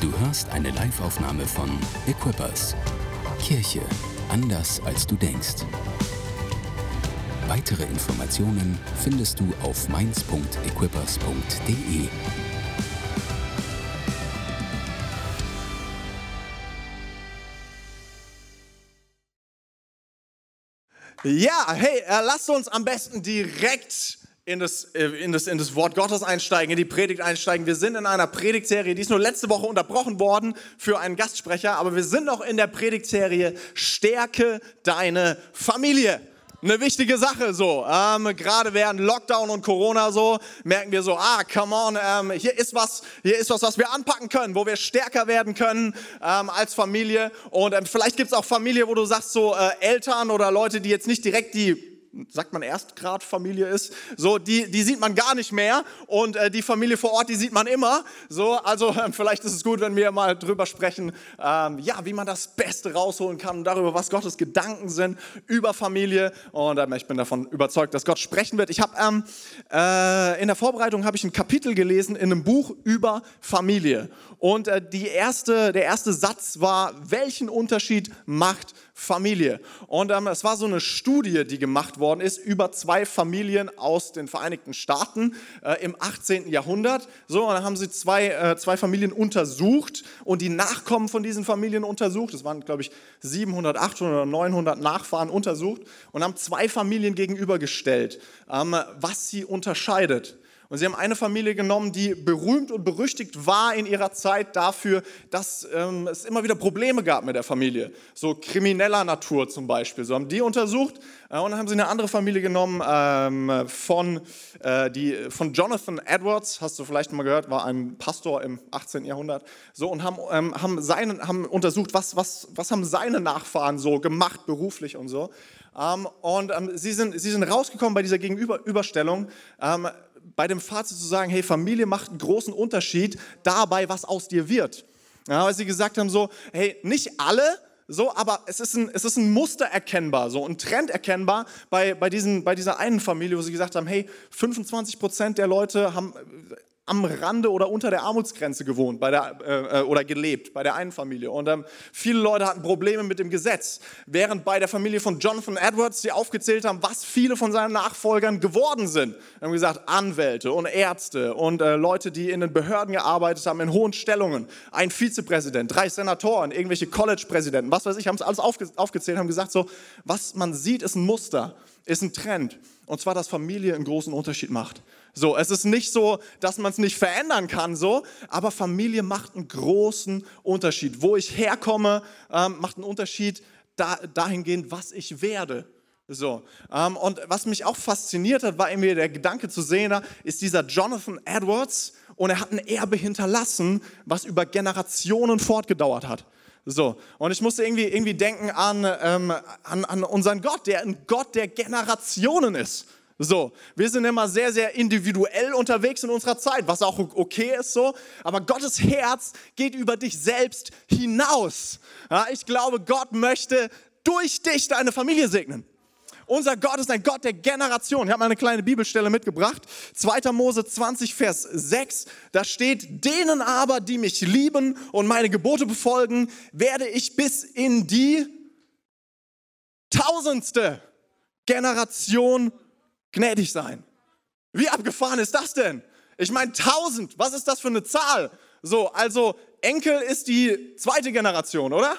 Du hörst eine Live-Aufnahme von Equippers. Kirche anders als du denkst. Weitere Informationen findest du auf mainz.equippers.de. Ja, hey, äh, lasst uns am besten direkt in das, äh, in, das, in das Wort Gottes einsteigen, in die Predigt einsteigen. Wir sind in einer Predigtserie, die ist nur letzte Woche unterbrochen worden für einen Gastsprecher, aber wir sind noch in der Predigtserie Stärke deine Familie eine wichtige Sache so. Ähm, Gerade während Lockdown und Corona so merken wir so, ah, come on, ähm, hier ist was, hier ist was, was wir anpacken können, wo wir stärker werden können ähm, als Familie. Und ähm, vielleicht gibt es auch Familie, wo du sagst so äh, Eltern oder Leute, die jetzt nicht direkt die sagt man Erstgradfamilie ist, so die, die sieht man gar nicht mehr und äh, die Familie vor Ort, die sieht man immer. So, also äh, vielleicht ist es gut, wenn wir mal drüber sprechen, ähm, ja, wie man das Beste rausholen kann darüber, was Gottes Gedanken sind über Familie. Und äh, ich bin davon überzeugt, dass Gott sprechen wird. Ich habe ähm, äh, in der Vorbereitung habe ich ein Kapitel gelesen in einem Buch über Familie und äh, die erste, der erste Satz war, welchen Unterschied macht Familie. Und ähm, es war so eine Studie, die gemacht worden ist über zwei Familien aus den Vereinigten Staaten äh, im 18. Jahrhundert. So, und dann haben sie zwei, äh, zwei Familien untersucht und die Nachkommen von diesen Familien untersucht. Es waren, glaube ich, 700, 800 oder 900 Nachfahren untersucht und haben zwei Familien gegenübergestellt, ähm, was sie unterscheidet. Und sie haben eine Familie genommen, die berühmt und berüchtigt war in ihrer Zeit dafür, dass ähm, es immer wieder Probleme gab mit der Familie. So krimineller Natur zum Beispiel. So haben die untersucht äh, und dann haben sie eine andere Familie genommen ähm, von, äh, die, von Jonathan Edwards, hast du vielleicht mal gehört, war ein Pastor im 18. Jahrhundert. So und haben, ähm, haben, seinen, haben untersucht, was, was, was haben seine Nachfahren so gemacht beruflich und so. Ähm, und ähm, sie, sind, sie sind rausgekommen bei dieser Gegenüberstellung ähm, bei dem Fazit zu sagen, hey, Familie macht einen großen Unterschied dabei, was aus dir wird. Ja, weil sie gesagt haben so, hey, nicht alle, so, aber es ist ein, es ist ein Muster erkennbar, so ein Trend erkennbar bei, bei, diesen, bei dieser einen Familie, wo sie gesagt haben, hey, 25 Prozent der Leute haben am Rande oder unter der Armutsgrenze gewohnt bei der, äh, äh, oder gelebt bei der einen Familie. Und ähm, viele Leute hatten Probleme mit dem Gesetz. Während bei der Familie von Jonathan Edwards, die aufgezählt haben, was viele von seinen Nachfolgern geworden sind. Haben gesagt, Anwälte und Ärzte und äh, Leute, die in den Behörden gearbeitet haben, in hohen Stellungen. Ein Vizepräsident, drei Senatoren, irgendwelche College-Präsidenten, was weiß ich, haben es alles aufge aufgezählt, haben gesagt, so, was man sieht, ist ein Muster, ist ein Trend. Und zwar, dass Familie einen großen Unterschied macht. So, es ist nicht so, dass man es nicht verändern kann, so, aber Familie macht einen großen Unterschied. Wo ich herkomme, ähm, macht einen Unterschied da, dahingehend, was ich werde. So, ähm, und was mich auch fasziniert hat, war irgendwie der Gedanke zu sehen, ist dieser Jonathan Edwards und er hat ein Erbe hinterlassen, was über Generationen fortgedauert hat. So, und ich musste irgendwie, irgendwie denken an, ähm, an, an unseren Gott, der ein Gott der Generationen ist. So, wir sind immer sehr, sehr individuell unterwegs in unserer Zeit, was auch okay ist so, aber Gottes Herz geht über dich selbst hinaus. Ja, ich glaube, Gott möchte durch dich deine Familie segnen. Unser Gott ist ein Gott der Generation. Ich habe mal eine kleine Bibelstelle mitgebracht. 2. Mose 20, Vers 6. Da steht, denen aber, die mich lieben und meine Gebote befolgen, werde ich bis in die tausendste Generation gnädig sein. Wie abgefahren ist das denn? Ich meine, 1000, was ist das für eine Zahl? So, also Enkel ist die zweite Generation, oder?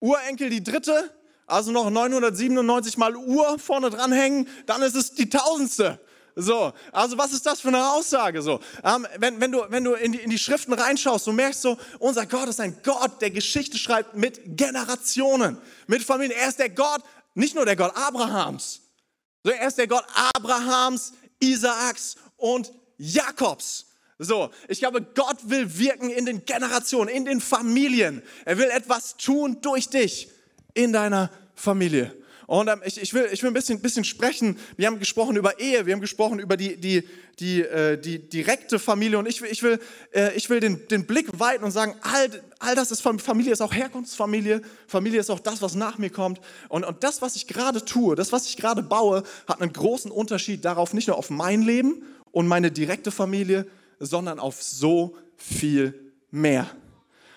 Urenkel die dritte, also noch 997 mal Uhr vorne dranhängen, dann ist es die tausendste. So, also was ist das für eine Aussage? So, ähm, wenn, wenn, du, wenn du in die, in die Schriften reinschaust, du merkst so, unser Gott ist ein Gott, der Geschichte schreibt mit Generationen, mit Familien. Er ist der Gott, nicht nur der Gott Abrahams, so, er ist der Gott Abrahams, Isaaks und Jakobs. So, ich glaube, Gott will wirken in den Generationen, in den Familien. Er will etwas tun durch dich in deiner Familie. Und ähm, ich, ich, will, ich will ein bisschen, bisschen sprechen. Wir haben gesprochen über Ehe, wir haben gesprochen über die, die, die, äh, die direkte Familie. Und ich will, ich will, äh, ich will den, den Blick weiten und sagen, all, all das ist Familie, ist auch Herkunftsfamilie. Familie ist auch das, was nach mir kommt. Und, und das, was ich gerade tue, das, was ich gerade baue, hat einen großen Unterschied darauf, nicht nur auf mein Leben und meine direkte Familie, sondern auf so viel mehr.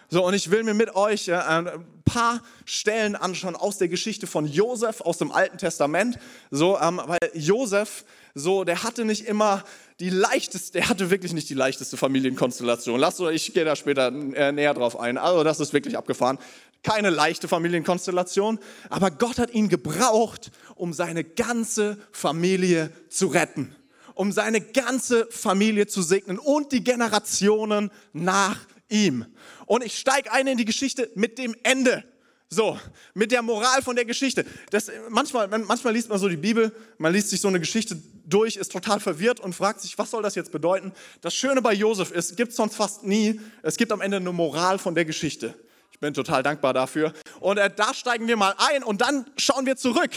So, und ich will mir mit euch äh, ein paar Stellen anschauen aus der Geschichte von Josef aus dem Alten Testament. So, ähm, weil Josef, so, der hatte nicht immer die leichteste, der hatte wirklich nicht die leichteste Familienkonstellation. Lasst euch, ich gehe da später äh, näher drauf ein. Also, das ist wirklich abgefahren. Keine leichte Familienkonstellation, aber Gott hat ihn gebraucht, um seine ganze Familie zu retten, um seine ganze Familie zu segnen und die Generationen nach ihm. Und ich steige ein in die Geschichte mit dem Ende. So, mit der Moral von der Geschichte. Das, manchmal, manchmal liest man so die Bibel, man liest sich so eine Geschichte durch, ist total verwirrt und fragt sich, was soll das jetzt bedeuten? Das Schöne bei Josef ist, gibt es sonst fast nie, es gibt am Ende eine Moral von der Geschichte. Ich bin total dankbar dafür. Und äh, da steigen wir mal ein und dann schauen wir zurück,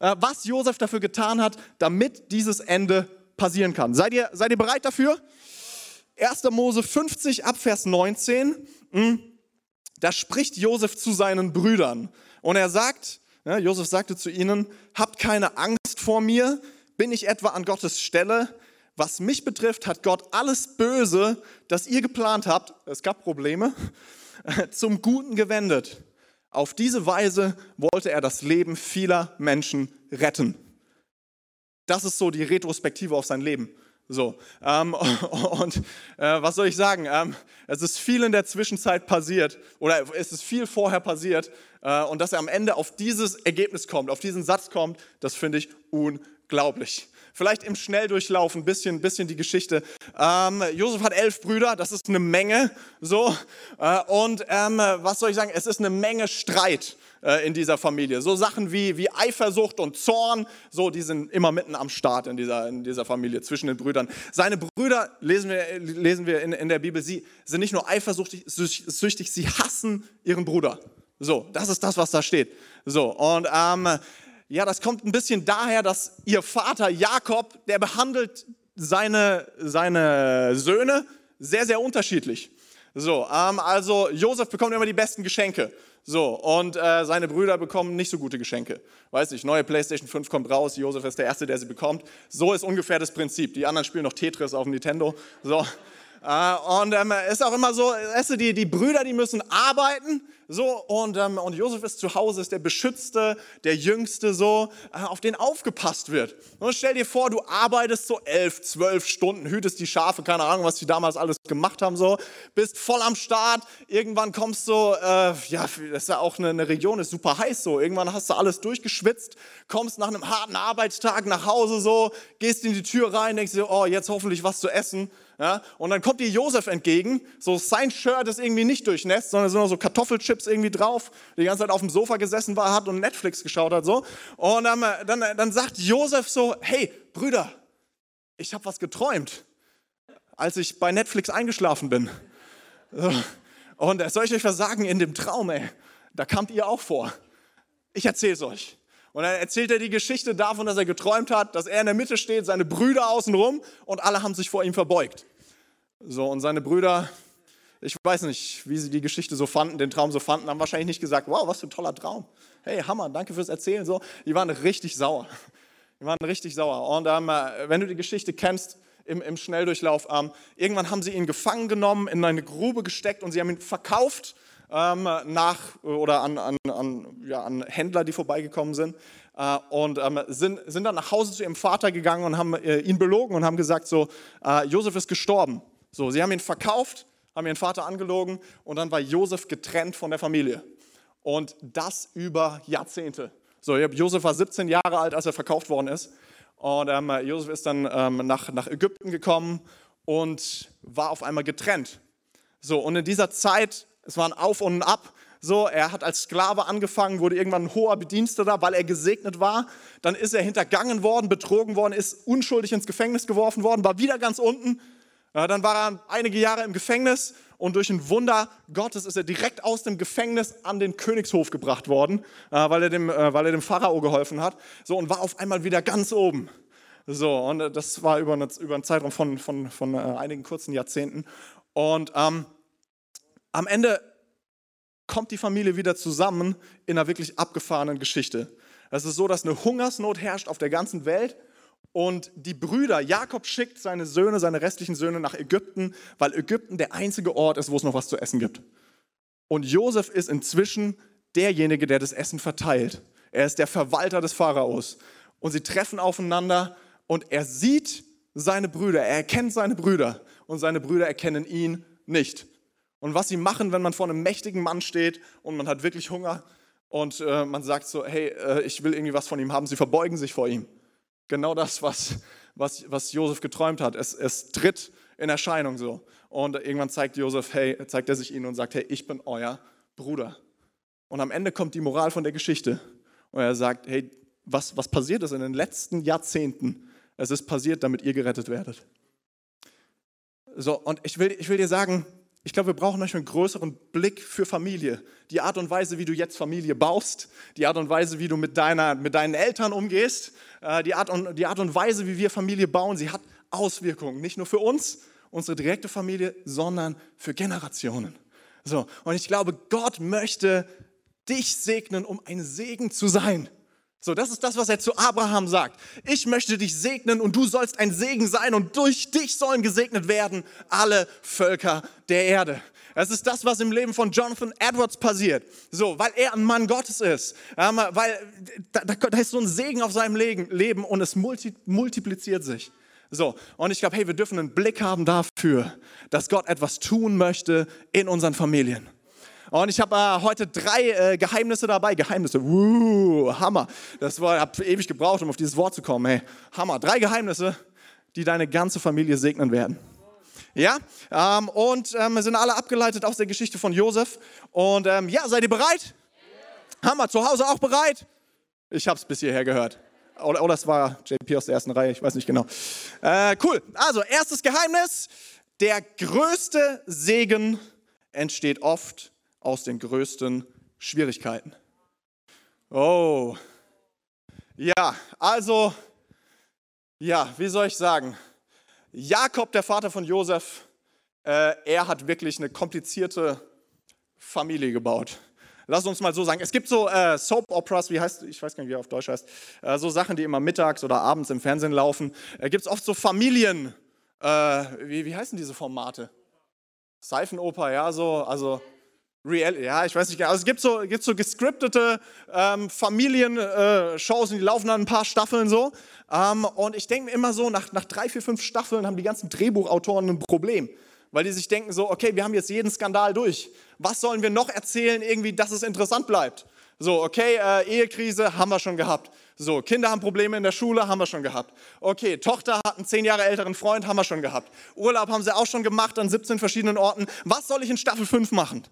äh, was Josef dafür getan hat, damit dieses Ende passieren kann. Seid ihr, seid ihr bereit dafür? 1. Mose 50 ab Vers 19. Hm, da spricht Josef zu seinen Brüdern und er sagt, ja, Josef sagte zu ihnen, habt keine Angst vor mir, bin ich etwa an Gottes Stelle? Was mich betrifft, hat Gott alles Böse, das ihr geplant habt, es gab Probleme, zum Guten gewendet. Auf diese Weise wollte er das Leben vieler Menschen retten. Das ist so die Retrospektive auf sein Leben. So, ähm, und äh, was soll ich sagen? Ähm, es ist viel in der Zwischenzeit passiert oder es ist viel vorher passiert äh, und dass er am Ende auf dieses Ergebnis kommt, auf diesen Satz kommt, das finde ich unglaublich. Vielleicht im Schnelldurchlauf ein bisschen, bisschen die Geschichte. Ähm, Josef hat elf Brüder, das ist eine Menge. So, äh, und ähm, was soll ich sagen? Es ist eine Menge Streit äh, in dieser Familie. So Sachen wie, wie Eifersucht und Zorn, so, die sind immer mitten am Start in dieser, in dieser Familie, zwischen den Brüdern. Seine Brüder, lesen wir, lesen wir in, in der Bibel, sie sind nicht nur eifersüchtig, süchtig, sie hassen ihren Bruder. So, das ist das, was da steht. So, und ähm, ja, das kommt ein bisschen daher, dass ihr Vater Jakob, der behandelt seine, seine Söhne sehr, sehr unterschiedlich. So, ähm, also Josef bekommt immer die besten Geschenke. So, und äh, seine Brüder bekommen nicht so gute Geschenke. Weiß nicht, neue PlayStation 5 kommt raus, Josef ist der Erste, der sie bekommt. So ist ungefähr das Prinzip. Die anderen spielen noch Tetris auf dem Nintendo. So, äh, und ähm, ist auch immer so, weißt du, die, die Brüder, die müssen arbeiten, so, und, ähm, und Josef ist zu Hause, ist der Beschützte, der Jüngste, so, äh, auf den aufgepasst wird. Und stell dir vor, du arbeitest so elf, zwölf Stunden, hütest die Schafe, keine Ahnung, was die damals alles gemacht haben, so, bist voll am Start, irgendwann kommst du, äh, ja, das ist ja auch eine, eine Region, ist super heiß, so, irgendwann hast du alles durchgeschwitzt, kommst nach einem harten Arbeitstag nach Hause, so, gehst in die Tür rein, denkst dir, oh, jetzt hoffentlich was zu essen, ja, und dann kommt dir Josef entgegen, so sein Shirt ist irgendwie nicht durchnässt, sondern sind noch so Kartoffelchips irgendwie drauf, die ganze Zeit auf dem Sofa gesessen war, hat und Netflix geschaut hat so. Und dann, dann, dann sagt Josef so, hey Brüder, ich habe was geträumt, als ich bei Netflix eingeschlafen bin. Und soll ich euch was sagen, in dem Traum, ey, da kamt ihr auch vor. Ich erzähle es euch. Und dann erzählt er die Geschichte davon, dass er geträumt hat, dass er in der Mitte steht, seine Brüder außenrum und alle haben sich vor ihm verbeugt. So, und seine Brüder, ich weiß nicht, wie sie die Geschichte so fanden, den Traum so fanden, haben wahrscheinlich nicht gesagt, wow, was für ein toller Traum. Hey, Hammer, danke fürs Erzählen. So, die waren richtig sauer. Die waren richtig sauer. Und ähm, wenn du die Geschichte kennst, im, im Schnelldurchlauf, ähm, irgendwann haben sie ihn gefangen genommen, in eine Grube gesteckt und sie haben ihn verkauft ähm, nach oder an, an, an, ja, an Händler, die vorbeigekommen sind. Äh, und ähm, sind, sind dann nach Hause zu ihrem Vater gegangen und haben äh, ihn belogen und haben gesagt, so, äh, Josef ist gestorben. So, sie haben ihn verkauft, haben ihren Vater angelogen und dann war Josef getrennt von der Familie. Und das über Jahrzehnte. So, Josef war 17 Jahre alt, als er verkauft worden ist. Und ähm, Josef ist dann ähm, nach, nach Ägypten gekommen und war auf einmal getrennt. So, und in dieser Zeit es war ein Auf und ein Ab. So, er hat als Sklave angefangen, wurde irgendwann ein hoher Bediensteter, weil er gesegnet war. Dann ist er hintergangen worden, betrogen worden, ist unschuldig ins Gefängnis geworfen worden, war wieder ganz unten. Dann war er einige Jahre im Gefängnis und durch ein Wunder Gottes ist er direkt aus dem Gefängnis an den Königshof gebracht worden, äh, weil er dem, äh, weil er dem Pharao geholfen hat. So, und war auf einmal wieder ganz oben. So, und äh, das war über, eine, über einen Zeitraum von, von, von einigen kurzen Jahrzehnten. Und ähm, am Ende kommt die Familie wieder zusammen in einer wirklich abgefahrenen Geschichte. Es ist so, dass eine Hungersnot herrscht auf der ganzen Welt und die Brüder, Jakob schickt seine Söhne, seine restlichen Söhne nach Ägypten, weil Ägypten der einzige Ort ist, wo es noch was zu essen gibt. Und Josef ist inzwischen derjenige, der das Essen verteilt. Er ist der Verwalter des Pharaos. Und sie treffen aufeinander und er sieht seine Brüder, er erkennt seine Brüder und seine Brüder erkennen ihn nicht. Und was sie machen, wenn man vor einem mächtigen Mann steht und man hat wirklich Hunger und äh, man sagt so, hey, äh, ich will irgendwie was von ihm haben, sie verbeugen sich vor ihm. Genau das, was, was, was Josef geträumt hat. Es, es tritt in Erscheinung so. Und irgendwann zeigt Josef, hey, zeigt er sich ihnen und sagt, hey, ich bin euer Bruder. Und am Ende kommt die Moral von der Geschichte. Und er sagt, hey, was, was passiert ist in den letzten Jahrzehnten? Es ist passiert, damit ihr gerettet werdet. So, und ich will, ich will dir sagen, ich glaube, wir brauchen manchmal einen größeren Blick für Familie. Die Art und Weise, wie du jetzt Familie baust, die Art und Weise, wie du mit, deiner, mit deinen Eltern umgehst, äh, die Art, und, die Art und Weise, wie wir Familie bauen, sie hat Auswirkungen. Nicht nur für uns, unsere direkte Familie, sondern für Generationen. So, und ich glaube, Gott möchte dich segnen, um ein Segen zu sein. So, das ist das, was er zu Abraham sagt. Ich möchte dich segnen und du sollst ein Segen sein und durch dich sollen gesegnet werden alle Völker der Erde. Das ist das, was im Leben von Jonathan Edwards passiert. So, weil er ein Mann Gottes ist. weil da, da ist so ein Segen auf seinem Leben und es multi, multipliziert sich. So, und ich glaube, hey, wir dürfen einen Blick haben dafür, dass Gott etwas tun möchte in unseren Familien. Und ich habe äh, heute drei äh, Geheimnisse dabei. Geheimnisse, uh, Hammer. Das habe ewig gebraucht, um auf dieses Wort zu kommen. Hey, Hammer. Drei Geheimnisse, die deine ganze Familie segnen werden. Ja, ähm, und ähm, sind alle abgeleitet aus der Geschichte von Josef. Und ähm, ja, seid ihr bereit? Hammer. Zu Hause auch bereit? Ich habe es bis hierher gehört. Oder, oder es war JP aus der ersten Reihe, ich weiß nicht genau. Äh, cool. Also, erstes Geheimnis. Der größte Segen entsteht oft aus den größten Schwierigkeiten. Oh, ja, also, ja, wie soll ich sagen? Jakob, der Vater von Josef, äh, er hat wirklich eine komplizierte Familie gebaut. Lass uns mal so sagen. Es gibt so äh, Soap Operas, wie heißt, ich weiß gar nicht, wie er auf Deutsch heißt, äh, so Sachen, die immer mittags oder abends im Fernsehen laufen. Äh, gibt es oft so Familien, äh, wie, wie heißen diese Formate? Seifenoper, ja, so, also Real, ja, ich weiß nicht genau. Also es gibt so, gibt so gescriptete ähm, Familienshows, äh, die laufen dann ein paar Staffeln so. Ähm, und ich denke mir immer so, nach, nach drei, vier, fünf Staffeln haben die ganzen Drehbuchautoren ein Problem. Weil die sich denken so, okay, wir haben jetzt jeden Skandal durch. Was sollen wir noch erzählen, irgendwie, dass es interessant bleibt? So, okay, äh, Ehekrise haben wir schon gehabt. So, Kinder haben Probleme in der Schule, haben wir schon gehabt. Okay, Tochter hat einen zehn Jahre älteren Freund, haben wir schon gehabt. Urlaub haben sie auch schon gemacht an 17 verschiedenen Orten. Was soll ich in Staffel 5 machen?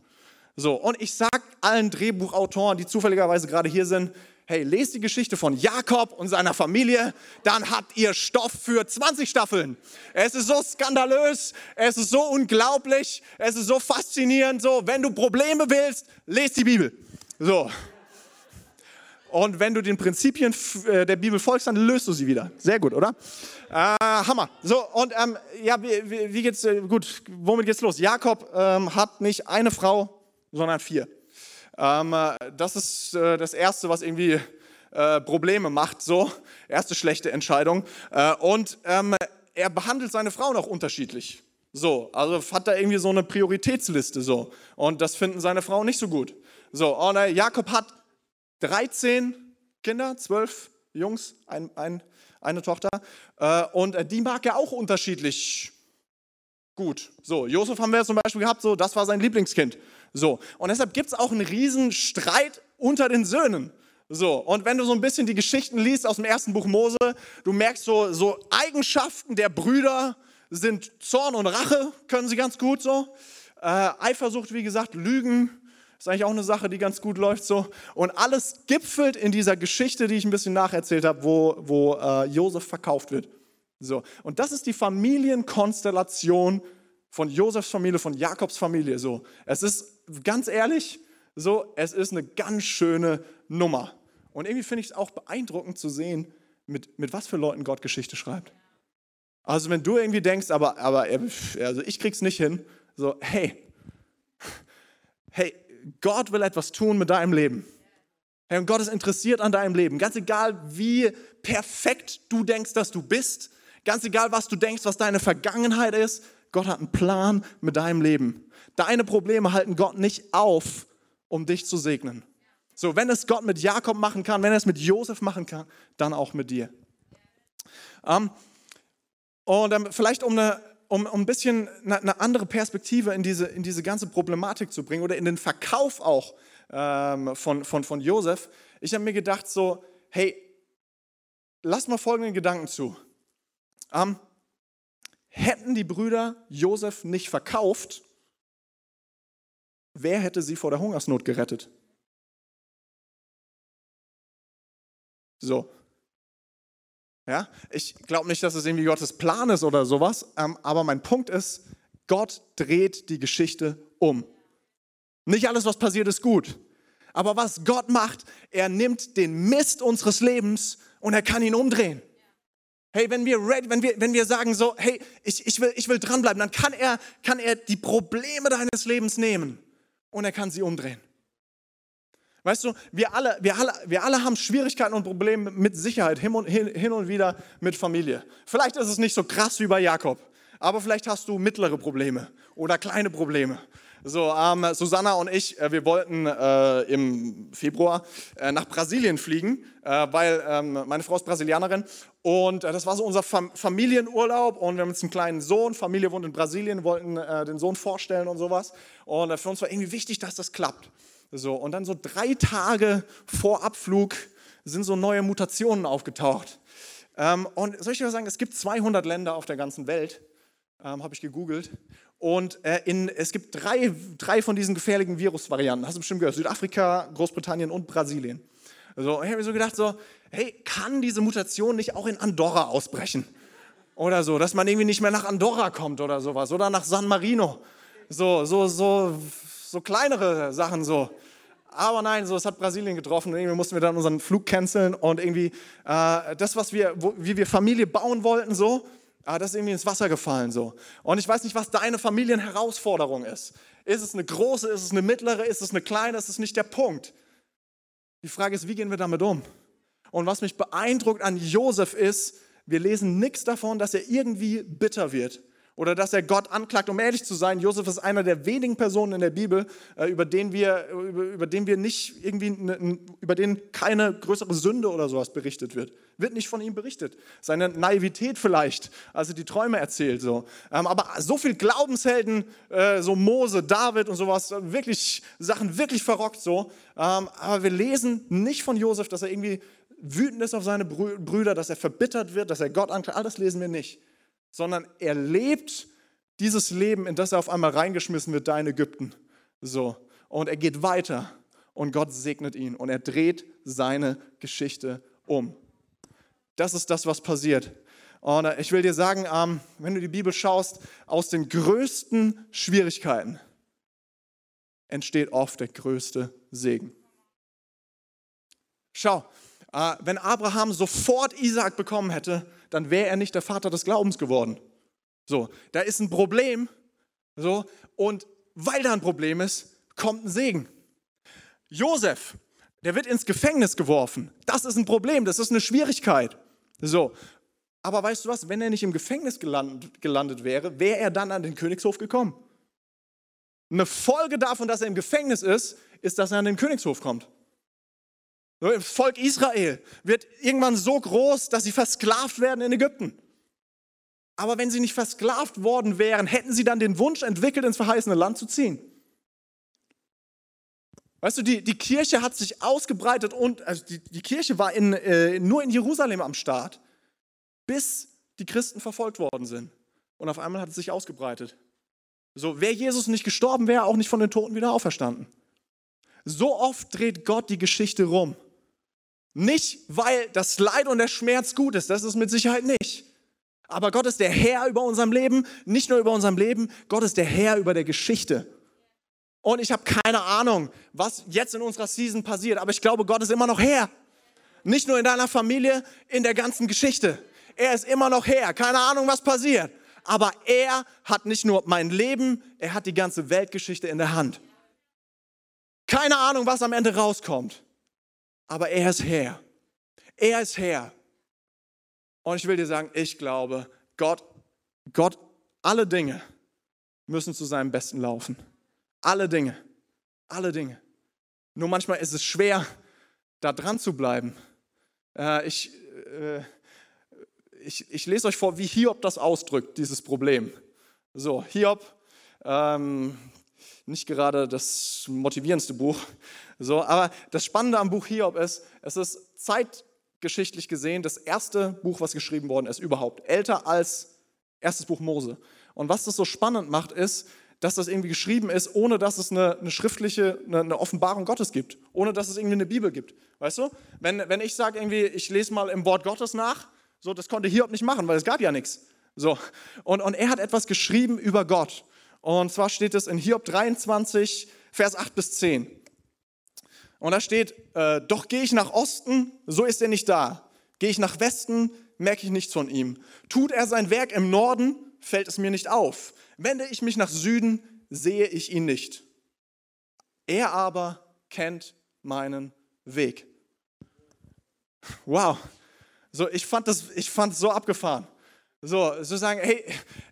So, und ich sag allen Drehbuchautoren, die zufälligerweise gerade hier sind, hey, lest die Geschichte von Jakob und seiner Familie, dann habt ihr Stoff für 20 Staffeln. Es ist so skandalös, es ist so unglaublich, es ist so faszinierend, so, wenn du Probleme willst, lest die Bibel. So. Und wenn du den Prinzipien äh, der Bibel folgst, dann löst du sie wieder. Sehr gut, oder? Äh, Hammer. So, und ähm, ja, wie, wie, geht's, äh, gut, womit geht's los? Jakob ähm, hat nicht eine Frau, sondern vier. Ähm, äh, das ist äh, das Erste, was irgendwie äh, Probleme macht, so. Erste schlechte Entscheidung. Äh, und ähm, er behandelt seine Frauen auch unterschiedlich. So, also hat er irgendwie so eine Prioritätsliste so. Und das finden seine Frauen nicht so gut. So, und äh, Jakob hat 13 Kinder, 12 Jungs, ein, ein, eine Tochter. Äh, und die mag er auch unterschiedlich gut. So, Josef haben wir zum Beispiel gehabt, so, das war sein Lieblingskind. So, und deshalb gibt es auch einen riesen Streit unter den Söhnen. So, und wenn du so ein bisschen die Geschichten liest aus dem ersten Buch Mose, du merkst so, so Eigenschaften der Brüder sind Zorn und Rache, können sie ganz gut so. Äh, Eifersucht, wie gesagt, Lügen, ist eigentlich auch eine Sache, die ganz gut läuft so. Und alles gipfelt in dieser Geschichte, die ich ein bisschen nacherzählt habe, wo, wo äh, Josef verkauft wird. So, und das ist die Familienkonstellation von Josefs Familie, von Jakobs Familie. So, es ist ganz ehrlich, so, es ist eine ganz schöne Nummer. Und irgendwie finde ich es auch beeindruckend zu sehen, mit, mit was für Leuten Gott Geschichte schreibt. Also wenn du irgendwie denkst, aber, aber also ich krieg's nicht hin, so, hey, hey, Gott will etwas tun mit deinem Leben. Hey, und Gott ist interessiert an deinem Leben. Ganz egal, wie perfekt du denkst, dass du bist, ganz egal, was du denkst, was deine Vergangenheit ist, Gott hat einen Plan mit deinem Leben. Deine Probleme halten Gott nicht auf, um dich zu segnen. So, wenn es Gott mit Jakob machen kann, wenn er es mit Josef machen kann, dann auch mit dir. Ähm, und um, vielleicht um, eine, um, um ein bisschen eine, eine, andere Perspektive in diese, in diese ganze Problematik zu bringen oder in den Verkauf auch ähm, von, von, von Josef. Ich habe mir gedacht so, hey, lass mal folgenden Gedanken zu. Um, hätten die Brüder Josef nicht verkauft, wer hätte sie vor der Hungersnot gerettet? So. Ja, ich glaube nicht, dass es irgendwie Gottes Plan ist oder sowas, ähm, aber mein Punkt ist, Gott dreht die Geschichte um. Nicht alles, was passiert, ist gut. Aber was Gott macht, er nimmt den Mist unseres Lebens und er kann ihn umdrehen. Hey, wenn wir, wenn wir, wenn wir sagen so, hey, ich, ich, will, ich will dranbleiben, dann kann er, kann er die Probleme deines Lebens nehmen und er kann sie umdrehen. Weißt du, wir alle, wir alle, wir alle haben Schwierigkeiten und Probleme mit Sicherheit hin und, hin, hin und wieder mit Familie. Vielleicht ist es nicht so krass wie bei Jakob, aber vielleicht hast du mittlere Probleme oder kleine Probleme. So, ähm, Susanna und ich, äh, wir wollten äh, im Februar äh, nach Brasilien fliegen, äh, weil ähm, meine Frau ist Brasilianerin und äh, das war so unser Fam Familienurlaub und wir haben jetzt einen kleinen Sohn, Familie wohnt in Brasilien, wollten äh, den Sohn vorstellen und sowas und für uns war irgendwie wichtig, dass das klappt. So, und dann so drei Tage vor Abflug sind so neue Mutationen aufgetaucht. Ähm, und soll ich dir mal sagen, es gibt 200 Länder auf der ganzen Welt, ähm, habe ich gegoogelt. Und äh, in, es gibt drei, drei von diesen gefährlichen Virusvarianten. Hast du bestimmt gehört? Südafrika, Großbritannien und Brasilien. So, ich habe mir so gedacht, so, hey, kann diese Mutation nicht auch in Andorra ausbrechen? Oder so, dass man irgendwie nicht mehr nach Andorra kommt oder sowas. Oder nach San Marino. So, so, so, so kleinere Sachen so. Aber nein, so, es hat Brasilien getroffen und irgendwie mussten wir dann unseren Flug canceln und irgendwie äh, das, was wir, wo, wie wir Familie bauen wollten, so, äh, das ist irgendwie ins Wasser gefallen so. Und ich weiß nicht, was deine Familienherausforderung ist. Ist es eine große, ist es eine mittlere, ist es eine kleine, ist es nicht der Punkt. Die Frage ist, wie gehen wir damit um? Und was mich beeindruckt an Josef ist, wir lesen nichts davon, dass er irgendwie bitter wird oder dass er Gott anklagt. Um ehrlich zu sein, Josef ist einer der wenigen Personen in der Bibel, äh, über den wir, über, über den wir nicht irgendwie, über den keine größere Sünde oder sowas berichtet wird. Wird nicht von ihm berichtet. Seine Naivität vielleicht, als er die Träume erzählt. So. Ähm, aber so viel Glaubenshelden, äh, so Mose, David und sowas, wirklich Sachen wirklich verrockt so. Ähm, aber wir lesen nicht von Josef, dass er irgendwie wütend ist auf seine Brüder, dass er verbittert wird, dass er Gott anklagt. All das lesen wir nicht sondern er lebt dieses Leben, in das er auf einmal reingeschmissen wird, da in Ägypten. So. Und er geht weiter und Gott segnet ihn und er dreht seine Geschichte um. Das ist das, was passiert. Und ich will dir sagen, ähm, wenn du die Bibel schaust, aus den größten Schwierigkeiten entsteht oft der größte Segen. Schau, wenn Abraham sofort Isaak bekommen hätte, dann wäre er nicht der Vater des Glaubens geworden. So, da ist ein Problem. So, und weil da ein Problem ist, kommt ein Segen. Josef, der wird ins Gefängnis geworfen. Das ist ein Problem, das ist eine Schwierigkeit. So, aber weißt du was, wenn er nicht im Gefängnis gelandet, gelandet wäre, wäre er dann an den Königshof gekommen. Eine Folge davon, dass er im Gefängnis ist, ist, dass er an den Königshof kommt. Das Volk Israel wird irgendwann so groß, dass sie versklavt werden in Ägypten. Aber wenn sie nicht versklavt worden wären, hätten sie dann den Wunsch entwickelt, ins verheißene Land zu ziehen. Weißt du, die, die Kirche hat sich ausgebreitet und also die, die Kirche war in, äh, nur in Jerusalem am Start, bis die Christen verfolgt worden sind. Und auf einmal hat es sich ausgebreitet. So, wäre Jesus nicht gestorben, wäre er auch nicht von den Toten wieder auferstanden. So oft dreht Gott die Geschichte rum. Nicht, weil das Leid und der Schmerz gut ist, das ist mit Sicherheit nicht. Aber Gott ist der Herr über unserem Leben, nicht nur über unserem Leben, Gott ist der Herr über der Geschichte. Und ich habe keine Ahnung, was jetzt in unserer Season passiert, aber ich glaube, Gott ist immer noch Herr. Nicht nur in deiner Familie, in der ganzen Geschichte. Er ist immer noch Herr. Keine Ahnung, was passiert. Aber er hat nicht nur mein Leben, er hat die ganze Weltgeschichte in der Hand. Keine Ahnung, was am Ende rauskommt aber er ist Herr. Er ist Herr. Und ich will dir sagen, ich glaube, Gott, Gott alle Dinge müssen zu seinem Besten laufen. Alle Dinge, alle Dinge. Nur manchmal ist es schwer, da dran zu bleiben. Äh, ich, äh, ich, ich lese euch vor, wie Hiob das ausdrückt, dieses Problem. So, Hiob, ähm, nicht gerade das motivierendste Buch, so, aber das Spannende am Buch Hiob ist, es ist zeitgeschichtlich gesehen das erste Buch, was geschrieben worden ist überhaupt, älter als erstes Buch Mose. Und was das so spannend macht, ist, dass das irgendwie geschrieben ist, ohne dass es eine, eine schriftliche, eine, eine, Offenbarung Gottes gibt, ohne dass es irgendwie eine Bibel gibt. Weißt du? Wenn, wenn ich sage irgendwie, ich lese mal im Wort Gottes nach, so, das konnte Hiob nicht machen, weil es gab ja nichts. So. Und, und er hat etwas geschrieben über Gott. Und zwar steht es in Hiob 23, Vers 8 bis 10. Und da steht, äh, doch gehe ich nach Osten, so ist er nicht da. Gehe ich nach Westen, merke ich nichts von ihm. Tut er sein Werk im Norden, fällt es mir nicht auf. Wende ich mich nach Süden, sehe ich ihn nicht. Er aber kennt meinen Weg. Wow. So, ich fand das, ich fand es so abgefahren. So, so sagen, hey,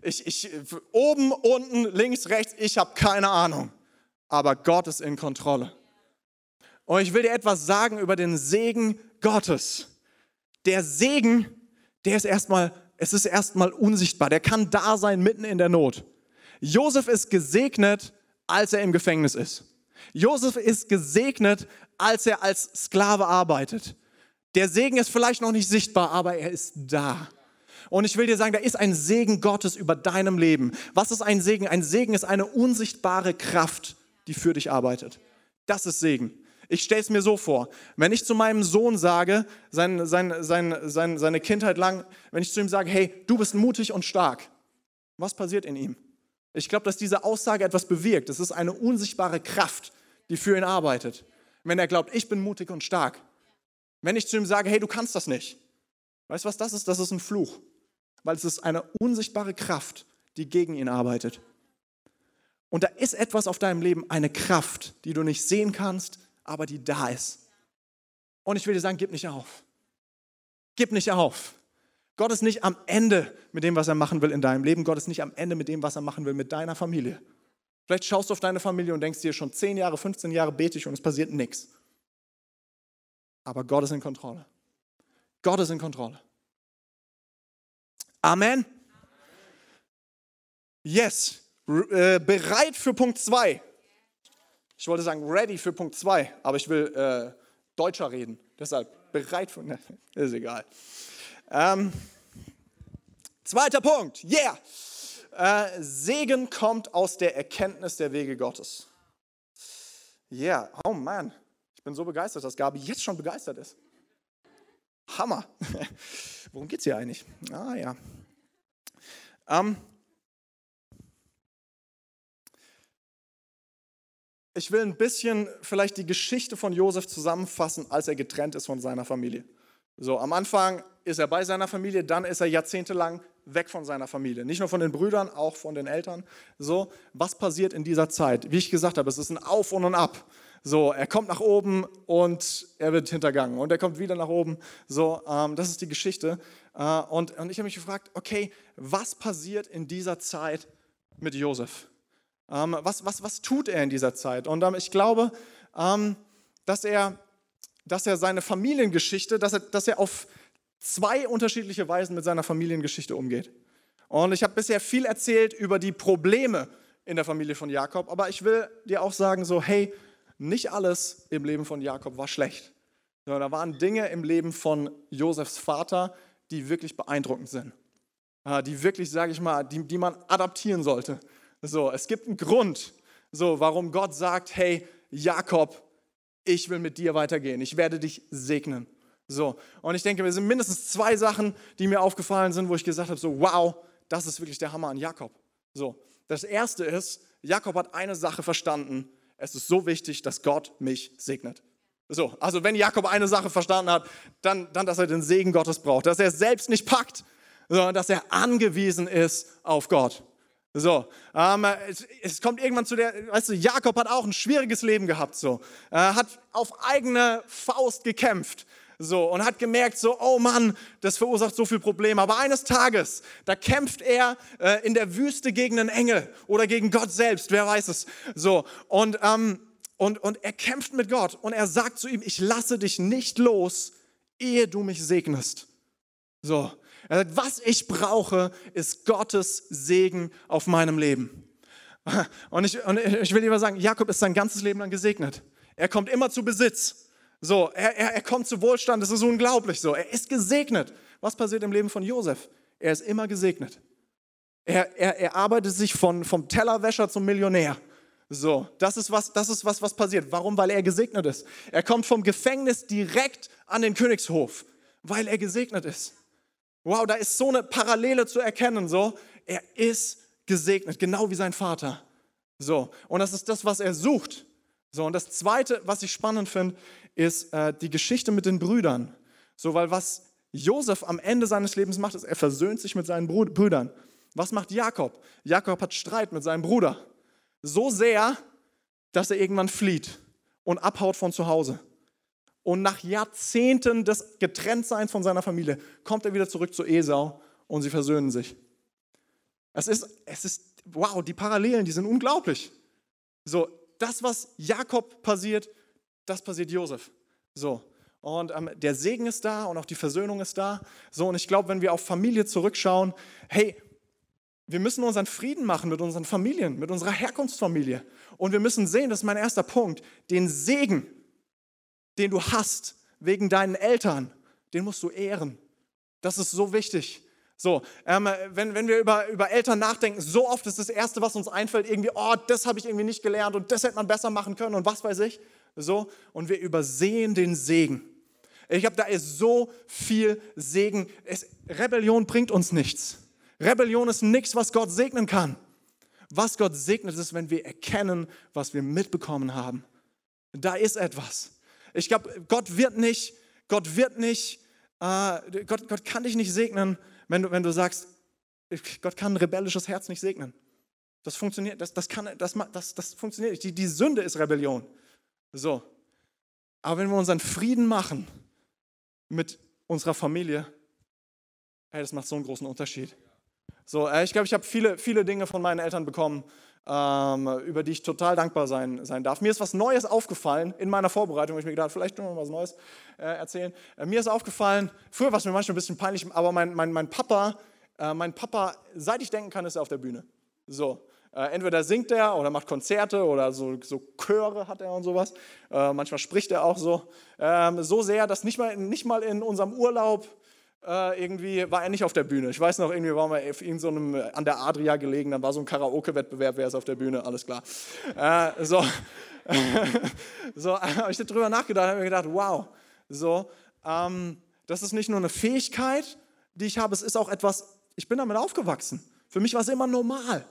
ich, ich, oben, unten, links, rechts, ich habe keine Ahnung. Aber Gott ist in Kontrolle. Und ich will dir etwas sagen über den Segen Gottes. Der Segen, der ist erstmal, es ist erstmal unsichtbar. Der kann da sein mitten in der Not. Josef ist gesegnet, als er im Gefängnis ist. Josef ist gesegnet, als er als Sklave arbeitet. Der Segen ist vielleicht noch nicht sichtbar, aber er ist da. Und ich will dir sagen, da ist ein Segen Gottes über deinem Leben. Was ist ein Segen? Ein Segen ist eine unsichtbare Kraft, die für dich arbeitet. Das ist Segen. Ich stelle es mir so vor, wenn ich zu meinem Sohn sage, sein, sein, sein, sein, seine Kindheit lang, wenn ich zu ihm sage, hey, du bist mutig und stark, was passiert in ihm? Ich glaube, dass diese Aussage etwas bewirkt. Es ist eine unsichtbare Kraft, die für ihn arbeitet. Wenn er glaubt, ich bin mutig und stark. Wenn ich zu ihm sage, hey, du kannst das nicht. Weißt du, was das ist? Das ist ein Fluch. Weil es ist eine unsichtbare Kraft, die gegen ihn arbeitet. Und da ist etwas auf deinem Leben, eine Kraft, die du nicht sehen kannst, aber die da ist. Und ich will dir sagen, gib nicht auf. Gib nicht auf. Gott ist nicht am Ende mit dem, was er machen will in deinem Leben. Gott ist nicht am Ende mit dem, was er machen will mit deiner Familie. Vielleicht schaust du auf deine Familie und denkst dir schon 10 Jahre, 15 Jahre bete ich und es passiert nichts. Aber Gott ist in Kontrolle. Gott ist in Kontrolle. Amen. Yes. Äh, bereit für Punkt 2. Ich wollte sagen ready für Punkt 2, aber ich will äh, deutscher reden. Deshalb bereit für. Ne, ist egal. Ähm, zweiter Punkt, yeah. Äh, Segen kommt aus der Erkenntnis der Wege Gottes. Yeah, oh man, ich bin so begeistert, dass Gabi jetzt schon begeistert ist. Hammer. Worum geht es hier eigentlich? Ah ja. Ähm, ich will ein bisschen vielleicht die Geschichte von Josef zusammenfassen, als er getrennt ist von seiner Familie. So, am Anfang ist er bei seiner Familie, dann ist er jahrzehntelang weg von seiner Familie. Nicht nur von den Brüdern, auch von den Eltern. So, was passiert in dieser Zeit? Wie ich gesagt habe, es ist ein Auf und ein Ab. So, er kommt nach oben und er wird hintergangen und er kommt wieder nach oben. So, ähm, das ist die Geschichte. Äh, und, und ich habe mich gefragt, okay, was passiert in dieser Zeit mit Josef? Ähm, was, was, was tut er in dieser Zeit? Und ähm, ich glaube, ähm, dass er dass er seine Familiengeschichte, dass er, dass er auf zwei unterschiedliche Weisen mit seiner Familiengeschichte umgeht. Und ich habe bisher viel erzählt über die Probleme in der Familie von Jakob, aber ich will dir auch sagen, so, hey, nicht alles im Leben von Jakob war schlecht. da waren Dinge im Leben von Josefs Vater, die wirklich beeindruckend sind. Die wirklich, sage ich mal, die, die man adaptieren sollte. So, es gibt einen Grund, so, warum Gott sagt, hey, Jakob, ich will mit dir weitergehen, ich werde dich segnen. So, und ich denke, es sind mindestens zwei Sachen, die mir aufgefallen sind, wo ich gesagt habe, so, wow, das ist wirklich der Hammer an Jakob. So, das erste ist, Jakob hat eine Sache verstanden, es ist so wichtig, dass Gott mich segnet. So, also wenn Jakob eine Sache verstanden hat, dann, dann, dass er den Segen Gottes braucht, dass er es selbst nicht packt, sondern dass er angewiesen ist auf Gott. So, ähm, es, es, kommt irgendwann zu der, weißt du, Jakob hat auch ein schwieriges Leben gehabt, so, äh, hat auf eigene Faust gekämpft, So, und hat gemerkt, so, oh Mann, das verursacht so viel Probleme. Aber eines Tages, da kämpft er äh, in der Wüste gegen einen Engel oder gegen Gott selbst, wer weiß es. So, und, ähm, und, und er kämpft mit Gott und er sagt zu ihm, ich lasse dich nicht los, ehe du mich segnest. So, er sagt, was ich brauche, ist Gottes Segen auf meinem Leben. Und ich, und ich will lieber sagen, Jakob ist sein ganzes Leben lang gesegnet. Er kommt immer zu Besitz. So, er, er, er kommt zu Wohlstand, das ist unglaublich so. Er ist gesegnet. Was passiert im Leben von Josef? Er ist immer gesegnet. Er, er, er arbeitet sich von, vom Tellerwäscher zum Millionär. So, das ist, was, das ist was, was passiert. Warum? Weil er gesegnet ist. Er kommt vom Gefängnis direkt an den Königshof, weil er gesegnet ist. Wow, da ist so eine Parallele zu erkennen. So, er ist gesegnet, genau wie sein Vater. So, und das ist das, was er sucht. So, und das Zweite, was ich spannend finde, ist äh, die Geschichte mit den Brüdern. So, weil was Josef am Ende seines Lebens macht, ist, er versöhnt sich mit seinen Brüdern. Was macht Jakob? Jakob hat Streit mit seinem Bruder. So sehr, dass er irgendwann flieht und abhaut von zu Hause. Und nach Jahrzehnten des Getrenntseins von seiner Familie kommt er wieder zurück zu Esau und sie versöhnen sich. Es ist, es ist, wow, die Parallelen, die sind unglaublich. So, das, was Jakob passiert, das passiert Josef. So, und ähm, der Segen ist da und auch die Versöhnung ist da. So, und ich glaube, wenn wir auf Familie zurückschauen, hey, wir müssen unseren Frieden machen mit unseren Familien, mit unserer Herkunftsfamilie. Und wir müssen sehen, das ist mein erster Punkt, den Segen, den du hast wegen deinen Eltern, den musst du ehren. Das ist so wichtig. So, ähm, wenn, wenn wir über, über Eltern nachdenken, so oft ist das Erste, was uns einfällt, irgendwie, oh, das habe ich irgendwie nicht gelernt und das hätte man besser machen können und was weiß ich. So, und wir übersehen den Segen. Ich glaube, da ist so viel Segen. Es, Rebellion bringt uns nichts. Rebellion ist nichts, was Gott segnen kann. Was Gott segnet, ist, wenn wir erkennen, was wir mitbekommen haben. Da ist etwas. Ich glaube, Gott wird nicht, Gott wird nicht, äh, Gott, Gott kann dich nicht segnen, wenn du, wenn du sagst, Gott kann ein rebellisches Herz nicht segnen. Das funktioniert, das, das, kann, das, das, das funktioniert nicht. Die, die Sünde ist Rebellion. So. Aber wenn wir unseren Frieden machen mit unserer Familie, hey, das macht so einen großen Unterschied. So, äh, ich glaube, ich habe viele, viele Dinge von meinen Eltern bekommen, über die ich total dankbar sein, sein darf. Mir ist was Neues aufgefallen in meiner Vorbereitung, wo ich mir gedacht vielleicht noch was Neues äh, erzählen. Äh, mir ist aufgefallen, früher war es mir manchmal ein bisschen peinlich, aber mein, mein, mein Papa, äh, mein Papa, seit ich denken kann, ist er auf der Bühne. So, äh, entweder singt er oder macht Konzerte oder so, so Chöre hat er und sowas. Äh, manchmal spricht er auch so. Ähm, so sehr, dass nicht mal, nicht mal in unserem Urlaub äh, irgendwie war er nicht auf der Bühne. Ich weiß noch, irgendwie waren wir in so einem, äh, an der Adria gelegen, dann war so ein Karaoke-Wettbewerb, wer ist auf der Bühne, alles klar. Äh, so, so habe ich darüber nachgedacht, habe mir gedacht, wow, so, ähm, das ist nicht nur eine Fähigkeit, die ich habe, es ist auch etwas, ich bin damit aufgewachsen. Für mich war es immer normal.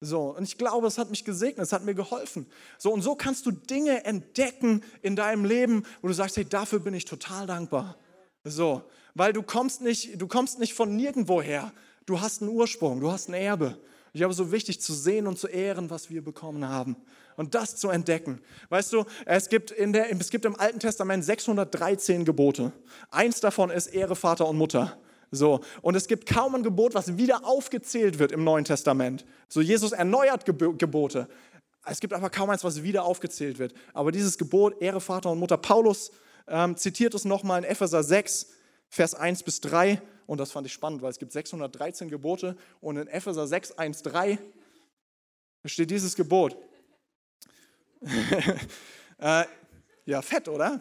So, und ich glaube, es hat mich gesegnet, es hat mir geholfen. So, und so kannst du Dinge entdecken in deinem Leben, wo du sagst, hey, dafür bin ich total dankbar. So, weil du kommst nicht, du kommst nicht von nirgendwoher. Du hast einen Ursprung, du hast ein Erbe. Ich glaube, so wichtig zu sehen und zu ehren, was wir bekommen haben und das zu entdecken. Weißt du, es gibt, in der, es gibt im Alten Testament 613 Gebote. Eins davon ist Ehre Vater und Mutter. So, und es gibt kaum ein Gebot, was wieder aufgezählt wird im Neuen Testament. So, Jesus erneuert Gebote. Es gibt aber kaum eins, was wieder aufgezählt wird. Aber dieses Gebot, Ehre Vater und Mutter, Paulus ähm, zitiert es nochmal in Epheser 6, Vers 1 bis 3. Und das fand ich spannend, weil es gibt 613 Gebote. Und in Epheser 6, 1, 3 steht dieses Gebot. äh, ja, fett, oder?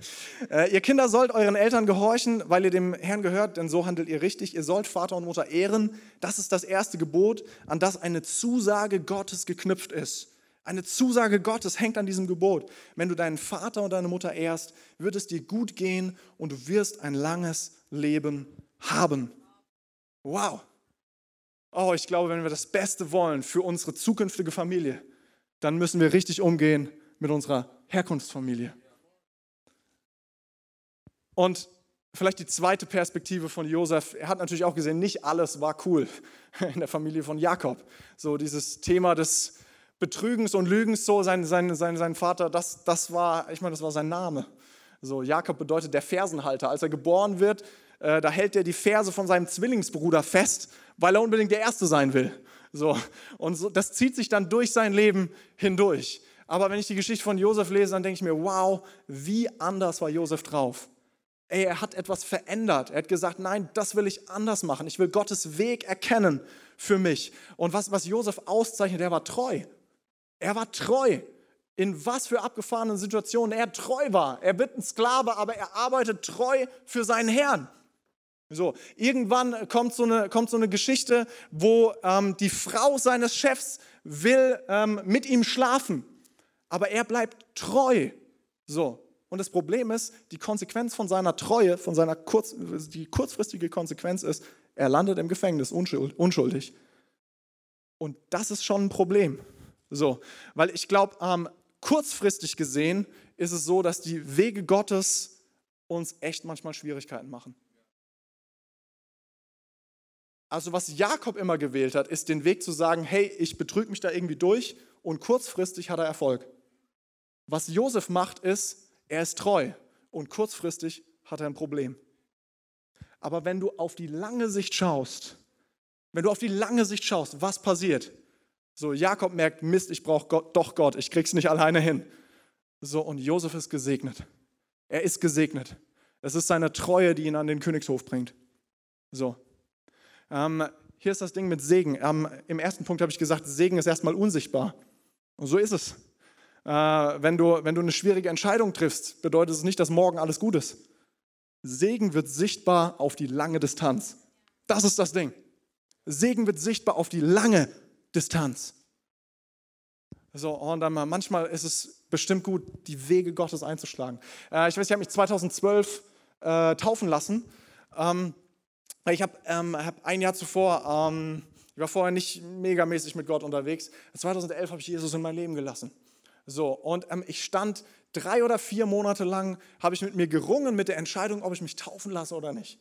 äh, ihr Kinder sollt euren Eltern gehorchen, weil ihr dem Herrn gehört, denn so handelt ihr richtig. Ihr sollt Vater und Mutter ehren. Das ist das erste Gebot, an das eine Zusage Gottes geknüpft ist. Eine Zusage Gottes hängt an diesem Gebot. Wenn du deinen Vater und deine Mutter ehrst, wird es dir gut gehen und du wirst ein langes Leben haben. Wow. Oh, ich glaube, wenn wir das Beste wollen für unsere zukünftige Familie, dann müssen wir richtig umgehen mit unserer Herkunftsfamilie. Und vielleicht die zweite Perspektive von Josef. Er hat natürlich auch gesehen, nicht alles war cool in der Familie von Jakob. So dieses Thema des Betrügens und Lügens, so sein, sein, sein, sein Vater, das, das war, ich meine, das war sein Name. So, Jakob bedeutet der Fersenhalter. Als er geboren wird, äh, da hält er die Ferse von seinem Zwillingsbruder fest, weil er unbedingt der Erste sein will. So, und so, das zieht sich dann durch sein Leben hindurch. Aber wenn ich die Geschichte von Josef lese, dann denke ich mir, wow, wie anders war Josef drauf. Ey, er hat etwas verändert. Er hat gesagt, nein, das will ich anders machen. Ich will Gottes Weg erkennen für mich. Und was, was Josef auszeichnet, er war treu. Er war treu. In was für abgefahrenen Situationen er treu war. Er wird ein Sklave, aber er arbeitet treu für seinen Herrn. So, irgendwann kommt so eine, kommt so eine Geschichte, wo ähm, die Frau seines Chefs will ähm, mit ihm schlafen, aber er bleibt treu. So, und das Problem ist, die Konsequenz von seiner Treue, von seiner kurz, die kurzfristige Konsequenz ist, er landet im Gefängnis unschuldig. Und das ist schon ein Problem. So, weil ich glaube, ähm, kurzfristig gesehen ist es so, dass die Wege Gottes uns echt manchmal Schwierigkeiten machen. Also was Jakob immer gewählt hat, ist den Weg zu sagen, hey, ich betrüge mich da irgendwie durch und kurzfristig hat er Erfolg. Was Josef macht, ist, er ist treu und kurzfristig hat er ein Problem. Aber wenn du auf die lange Sicht schaust, wenn du auf die lange Sicht schaust, was passiert? So, Jakob merkt, Mist, ich brauche doch Gott, ich krieg's nicht alleine hin. So, und Josef ist gesegnet. Er ist gesegnet. Es ist seine Treue, die ihn an den Königshof bringt. So. Ähm, hier ist das Ding mit Segen. Ähm, Im ersten Punkt habe ich gesagt, Segen ist erstmal unsichtbar. Und so ist es. Äh, wenn, du, wenn du eine schwierige Entscheidung triffst, bedeutet es nicht, dass morgen alles gut ist. Segen wird sichtbar auf die lange Distanz. Das ist das Ding. Segen wird sichtbar auf die lange Distanz. So, und dann manchmal ist es bestimmt gut, die Wege Gottes einzuschlagen. Äh, ich weiß, ich habe mich 2012 äh, taufen lassen. Ähm, ich habe ähm, hab ein Jahr zuvor, ähm, ich war vorher nicht megamäßig mit Gott unterwegs. 2011 habe ich Jesus in mein Leben gelassen. So, und ähm, ich stand drei oder vier Monate lang, habe ich mit mir gerungen mit der Entscheidung, ob ich mich taufen lasse oder nicht.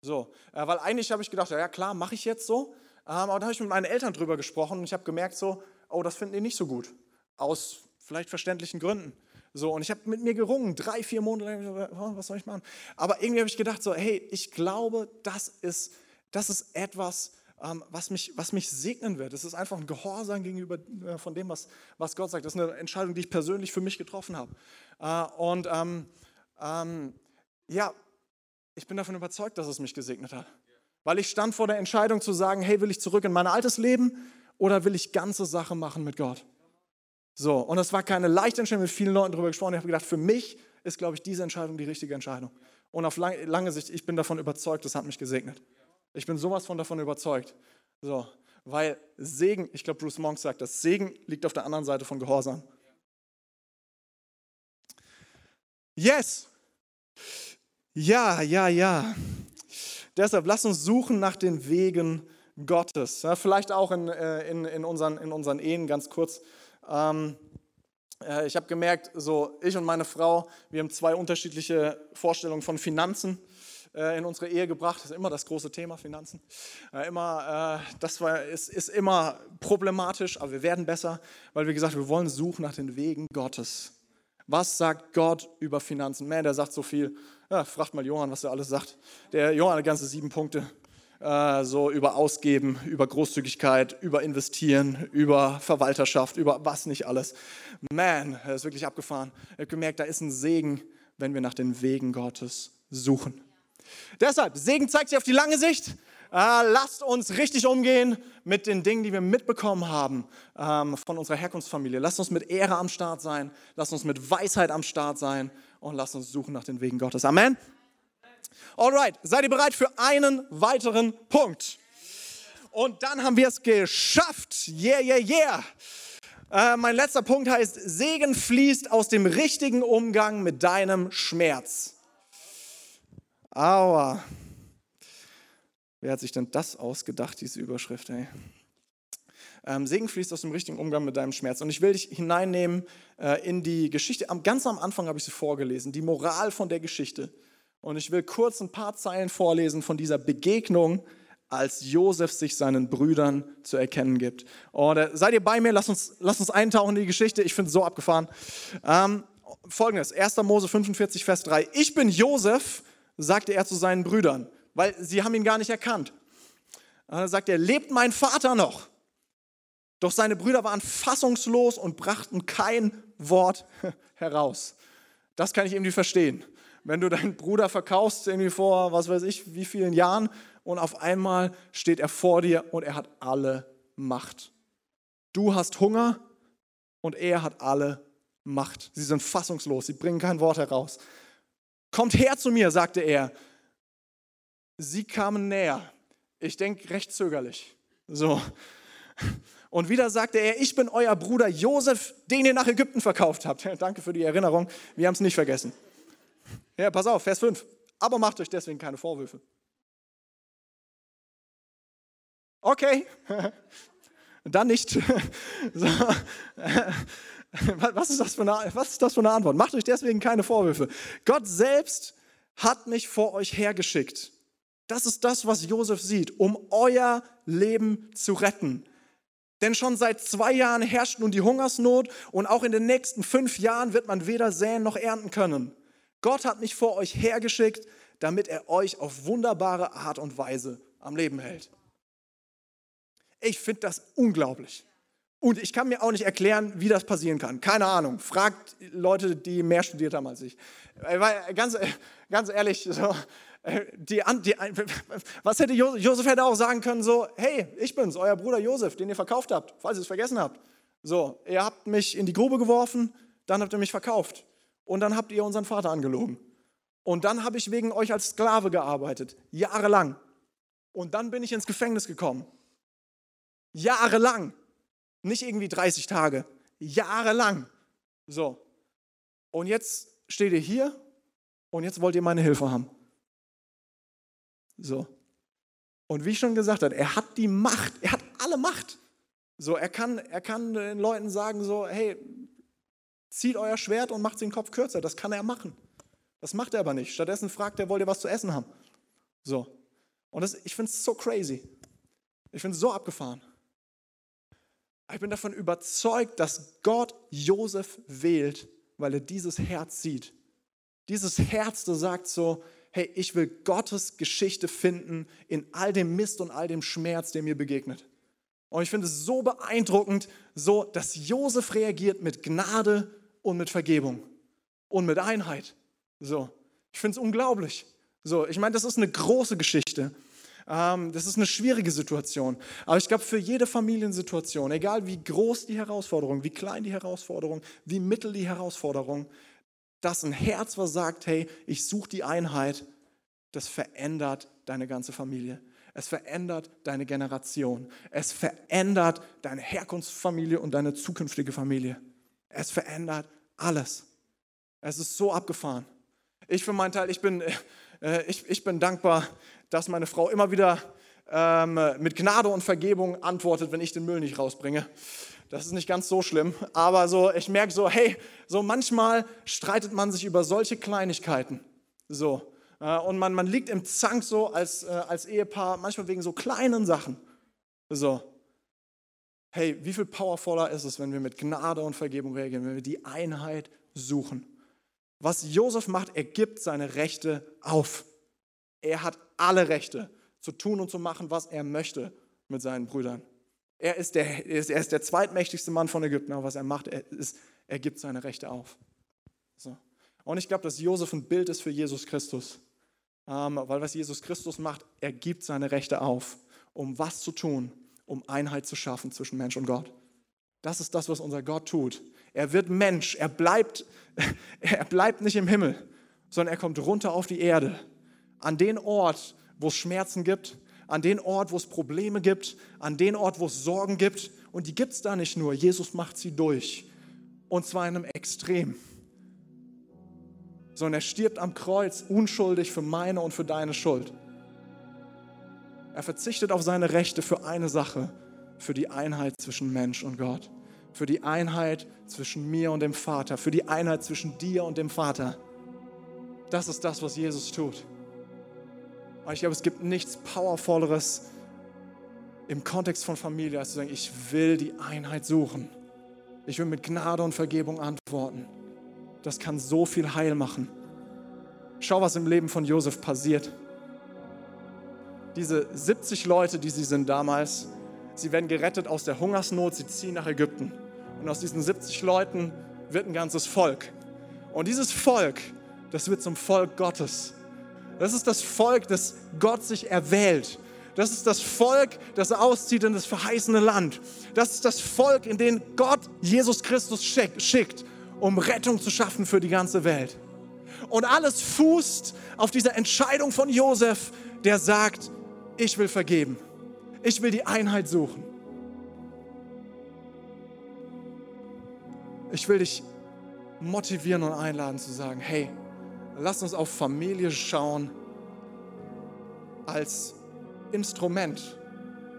So, äh, weil eigentlich habe ich gedacht, ja, ja klar, mache ich jetzt so. Ähm, aber da habe ich mit meinen Eltern drüber gesprochen und ich habe gemerkt, so, oh, das finden die nicht so gut. Aus vielleicht verständlichen Gründen. So, und ich habe mit mir gerungen, drei, vier Monate lang, oh, was soll ich machen? Aber irgendwie habe ich gedacht, so, hey, ich glaube, das ist, das ist etwas, ähm, was mich, was mich segnen wird. Es ist einfach ein Gehorsam gegenüber äh, von dem, was, was Gott sagt. Das ist eine Entscheidung, die ich persönlich für mich getroffen habe. Äh, und ähm, ähm, ja, ich bin davon überzeugt, dass es mich gesegnet hat. Weil ich stand vor der Entscheidung zu sagen, hey, will ich zurück in mein altes Leben oder will ich ganze Sache machen mit Gott? So, und das war keine leichte Entscheidung, mit vielen Leuten darüber gesprochen. Ich habe gedacht, für mich ist, glaube ich, diese Entscheidung die richtige Entscheidung. Und auf lange, lange Sicht, ich bin davon überzeugt, das hat mich gesegnet. Ich bin sowas von davon überzeugt. So, weil Segen, ich glaube, Bruce Monk sagt das, Segen liegt auf der anderen Seite von Gehorsam. Yes! Ja, ja, ja. Deshalb lass uns suchen nach den Wegen Gottes. Ja, vielleicht auch in, äh, in, in, unseren, in unseren Ehen ganz kurz. Ähm, äh, ich habe gemerkt, so ich und meine Frau, wir haben zwei unterschiedliche Vorstellungen von Finanzen. Äh, in unsere Ehe gebracht. Das ist immer das große Thema, Finanzen. Äh, immer, äh, das war, ist, ist immer problematisch, aber wir werden besser, weil wir gesagt wir wollen suchen nach den Wegen Gottes. Was sagt Gott über Finanzen? Man, der sagt so viel. Ja, fragt mal Johann, was er alles sagt. Der Johann hat ganze sieben Punkte. so über Ausgeben, über Großzügigkeit, über Investieren, über Verwalterschaft, über was nicht alles. Man, er ist wirklich abgefahren. Er hat gemerkt, da ist ein Segen, wenn wir nach den Wegen Gottes suchen. Deshalb, Segen zeigt sich auf die lange Sicht. Äh, lasst uns richtig umgehen mit den Dingen, die wir mitbekommen haben ähm, von unserer Herkunftsfamilie. Lasst uns mit Ehre am Start sein. Lasst uns mit Weisheit am Start sein. Und lasst uns suchen nach den Wegen Gottes. Amen. Alright, seid ihr bereit für einen weiteren Punkt? Und dann haben wir es geschafft. Yeah, yeah, yeah. Äh, mein letzter Punkt heißt, Segen fließt aus dem richtigen Umgang mit deinem Schmerz. Aua. Wer hat sich denn das ausgedacht, diese Überschrift? Ey? Ähm, Segen fließt aus dem richtigen Umgang mit deinem Schmerz. Und ich will dich hineinnehmen äh, in die Geschichte. Am, ganz am Anfang habe ich sie vorgelesen, die Moral von der Geschichte. Und ich will kurz ein paar Zeilen vorlesen von dieser Begegnung, als Josef sich seinen Brüdern zu erkennen gibt. Und äh, seid ihr bei mir? Lass uns, lass uns eintauchen in die Geschichte. Ich finde es so abgefahren. Ähm, folgendes, 1. Mose 45, Vers 3. Ich bin Josef, sagte er zu seinen Brüdern, weil sie haben ihn gar nicht erkannt. Dann sagt er, lebt mein Vater noch? Doch seine Brüder waren fassungslos und brachten kein Wort heraus. Das kann ich irgendwie verstehen. Wenn du deinen Bruder verkaufst, irgendwie vor, was weiß ich, wie vielen Jahren, und auf einmal steht er vor dir und er hat alle Macht. Du hast Hunger und er hat alle Macht. Sie sind fassungslos, sie bringen kein Wort heraus. Kommt her zu mir, sagte er. Sie kamen näher. Ich denke recht zögerlich. So. Und wieder sagte er, ich bin euer Bruder Josef, den ihr nach Ägypten verkauft habt. Danke für die Erinnerung, wir haben es nicht vergessen. Ja, pass auf, Vers 5. Aber macht euch deswegen keine Vorwürfe. Okay, dann nicht. So. Was, ist das für eine, was ist das für eine Antwort? Macht euch deswegen keine Vorwürfe. Gott selbst hat mich vor euch hergeschickt. Das ist das, was Josef sieht, um euer Leben zu retten. Denn schon seit zwei Jahren herrscht nun die Hungersnot und auch in den nächsten fünf Jahren wird man weder säen noch ernten können. Gott hat mich vor euch hergeschickt, damit er euch auf wunderbare Art und Weise am Leben hält. Ich finde das unglaublich. Und ich kann mir auch nicht erklären, wie das passieren kann. Keine Ahnung. Fragt Leute, die mehr studiert haben als ich. Äh, weil ganz, ganz ehrlich, so, äh, die, die, was hätte Josef, Josef hätte auch sagen können, so, hey, ich bin's, euer Bruder Josef, den ihr verkauft habt, falls ihr es vergessen habt. So, ihr habt mich in die Grube geworfen, dann habt ihr mich verkauft. Und dann habt ihr unseren Vater angelogen. Und dann habe ich wegen euch als Sklave gearbeitet, jahrelang. Und dann bin ich ins Gefängnis gekommen. Jahrelang. Nicht irgendwie 30 Tage. Jahrelang. So. Und jetzt steht ihr hier und jetzt wollt ihr meine Hilfe haben. So. Und wie ich schon gesagt habe, er hat die Macht, er hat alle Macht. So, er kann, er kann den Leuten sagen so, hey, zieht euer Schwert und macht den Kopf kürzer. Das kann er machen. Das macht er aber nicht. Stattdessen fragt er, wollt ihr was zu essen haben? So. Und das, ich finde es so crazy. Ich finde es so abgefahren. Ich bin davon überzeugt, dass Gott Josef wählt, weil er dieses Herz sieht. Dieses Herz, das sagt so, hey, ich will Gottes Geschichte finden in all dem Mist und all dem Schmerz, der mir begegnet. Und ich finde es so beeindruckend, so, dass Josef reagiert mit Gnade und mit Vergebung und mit Einheit. So, ich finde es unglaublich. So, ich meine, das ist eine große Geschichte. Ähm, das ist eine schwierige Situation. Aber ich glaube, für jede Familiensituation, egal wie groß die Herausforderung, wie klein die Herausforderung, wie mittel die Herausforderung, dass ein Herz, was sagt, hey, ich suche die Einheit, das verändert deine ganze Familie. Es verändert deine Generation. Es verändert deine Herkunftsfamilie und deine zukünftige Familie. Es verändert alles. Es ist so abgefahren. Ich für meinen Teil, ich bin, äh, ich, ich bin dankbar, dass meine Frau immer wieder ähm, mit Gnade und Vergebung antwortet, wenn ich den Müll nicht rausbringe. Das ist nicht ganz so schlimm, aber so, ich merke so, hey, so manchmal streitet man sich über solche Kleinigkeiten. So. Äh, und man, man liegt im Zank so als, äh, als Ehepaar, manchmal wegen so kleinen Sachen. So. Hey, wie viel powervoller ist es, wenn wir mit Gnade und Vergebung reagieren, wenn wir die Einheit suchen? Was Josef macht, er gibt seine Rechte auf. Er hat alle Rechte zu tun und zu machen, was er möchte mit seinen Brüdern. Er ist der, er ist der zweitmächtigste Mann von Ägypten, aber was er macht, er, ist, er gibt seine Rechte auf. So. Und ich glaube, dass Josef ein Bild ist für Jesus Christus. Ähm, weil was Jesus Christus macht, er gibt seine Rechte auf, um was zu tun, um Einheit zu schaffen zwischen Mensch und Gott. Das ist das, was unser Gott tut. Er wird Mensch, er bleibt, er bleibt nicht im Himmel, sondern er kommt runter auf die Erde an den Ort, wo es Schmerzen gibt, an den Ort, wo es Probleme gibt, an den Ort, wo es Sorgen gibt. Und die gibt es da nicht nur. Jesus macht sie durch. Und zwar in einem Extrem. Sondern er stirbt am Kreuz unschuldig für meine und für deine Schuld. Er verzichtet auf seine Rechte für eine Sache, für die Einheit zwischen Mensch und Gott, für die Einheit zwischen mir und dem Vater, für die Einheit zwischen dir und dem Vater. Das ist das, was Jesus tut. Und ich glaube, es gibt nichts Powervolleres im Kontext von Familie, als zu sagen, ich will die Einheit suchen. Ich will mit Gnade und Vergebung antworten. das kann so viel Heil machen. Schau, was im Leben von Josef passiert. Diese 70 Leute, die sie sind damals, sie werden gerettet aus der Hungersnot, sie ziehen nach Ägypten. Und aus diesen 70 Leuten wird ein ganzes Volk. Und dieses Volk, das wird zum Volk Gottes. Das ist das Volk, das Gott sich erwählt. Das ist das Volk, das auszieht in das verheißene Land. Das ist das Volk, in den Gott Jesus Christus schickt, um Rettung zu schaffen für die ganze Welt. Und alles fußt auf dieser Entscheidung von Josef, der sagt, ich will vergeben. Ich will die Einheit suchen. Ich will dich motivieren und einladen zu sagen, hey, lass uns auf Familie schauen als Instrument.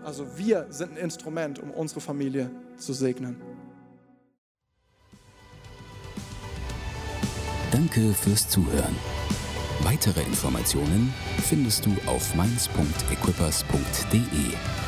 Also wir sind ein Instrument, um unsere Familie zu segnen. Danke fürs Zuhören. Weitere Informationen findest du auf mainz.equippers.de.